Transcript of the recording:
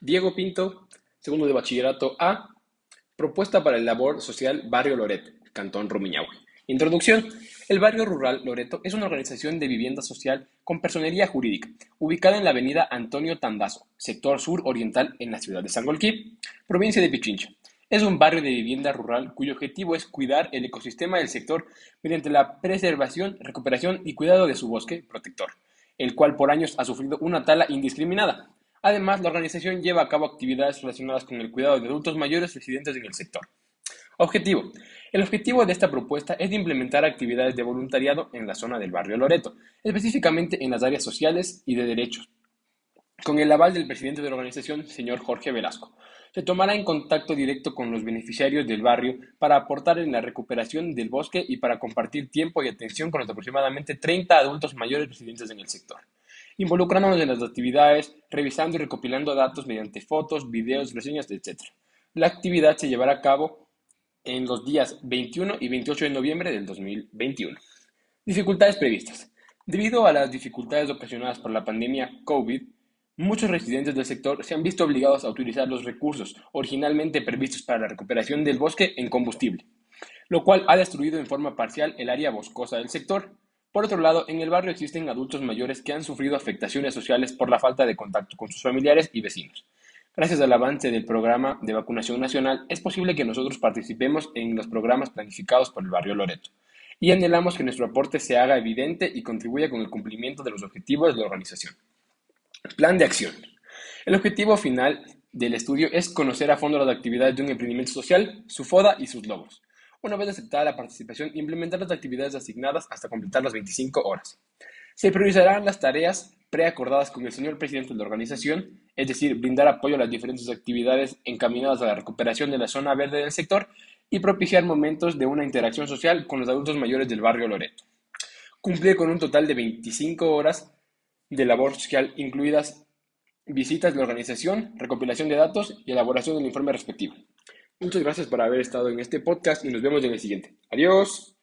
Diego Pinto, segundo de bachillerato A, propuesta para el labor social Barrio Loreto, Cantón Rumiñahui. Introducción. El Barrio Rural Loreto es una organización de vivienda social con personería jurídica, ubicada en la avenida Antonio Tandazo, sector sur oriental en la ciudad de Sangolquí, provincia de Pichincha. Es un barrio de vivienda rural cuyo objetivo es cuidar el ecosistema del sector mediante la preservación, recuperación y cuidado de su bosque protector, el cual por años ha sufrido una tala indiscriminada. Además, la organización lleva a cabo actividades relacionadas con el cuidado de adultos mayores residentes en el sector. Objetivo. El objetivo de esta propuesta es implementar actividades de voluntariado en la zona del barrio Loreto, específicamente en las áreas sociales y de derechos. Con el aval del presidente de la organización, señor Jorge Velasco, se tomará en contacto directo con los beneficiarios del barrio para aportar en la recuperación del bosque y para compartir tiempo y atención con los aproximadamente 30 adultos mayores residentes en el sector involucrándonos en las actividades, revisando y recopilando datos mediante fotos, videos, reseñas, etc. La actividad se llevará a cabo en los días 21 y 28 de noviembre del 2021. Dificultades previstas. Debido a las dificultades ocasionadas por la pandemia COVID, muchos residentes del sector se han visto obligados a utilizar los recursos originalmente previstos para la recuperación del bosque en combustible, lo cual ha destruido en forma parcial el área boscosa del sector, por otro lado, en el barrio existen adultos mayores que han sufrido afectaciones sociales por la falta de contacto con sus familiares y vecinos. Gracias al avance del programa de vacunación nacional, es posible que nosotros participemos en los programas planificados por el barrio Loreto. Y anhelamos que nuestro aporte se haga evidente y contribuya con el cumplimiento de los objetivos de la organización. Plan de acción. El objetivo final del estudio es conocer a fondo las actividades de un emprendimiento social, su FODA y sus logos. Una vez aceptada la participación, implementar las actividades asignadas hasta completar las 25 horas. Se priorizarán las tareas preacordadas con el señor presidente de la organización, es decir, brindar apoyo a las diferentes actividades encaminadas a la recuperación de la zona verde del sector y propiciar momentos de una interacción social con los adultos mayores del barrio Loreto. Cumplir con un total de 25 horas de labor social, incluidas visitas de la organización, recopilación de datos y elaboración del informe respectivo. Muchas gracias por haber estado en este podcast y nos vemos en el siguiente. Adiós.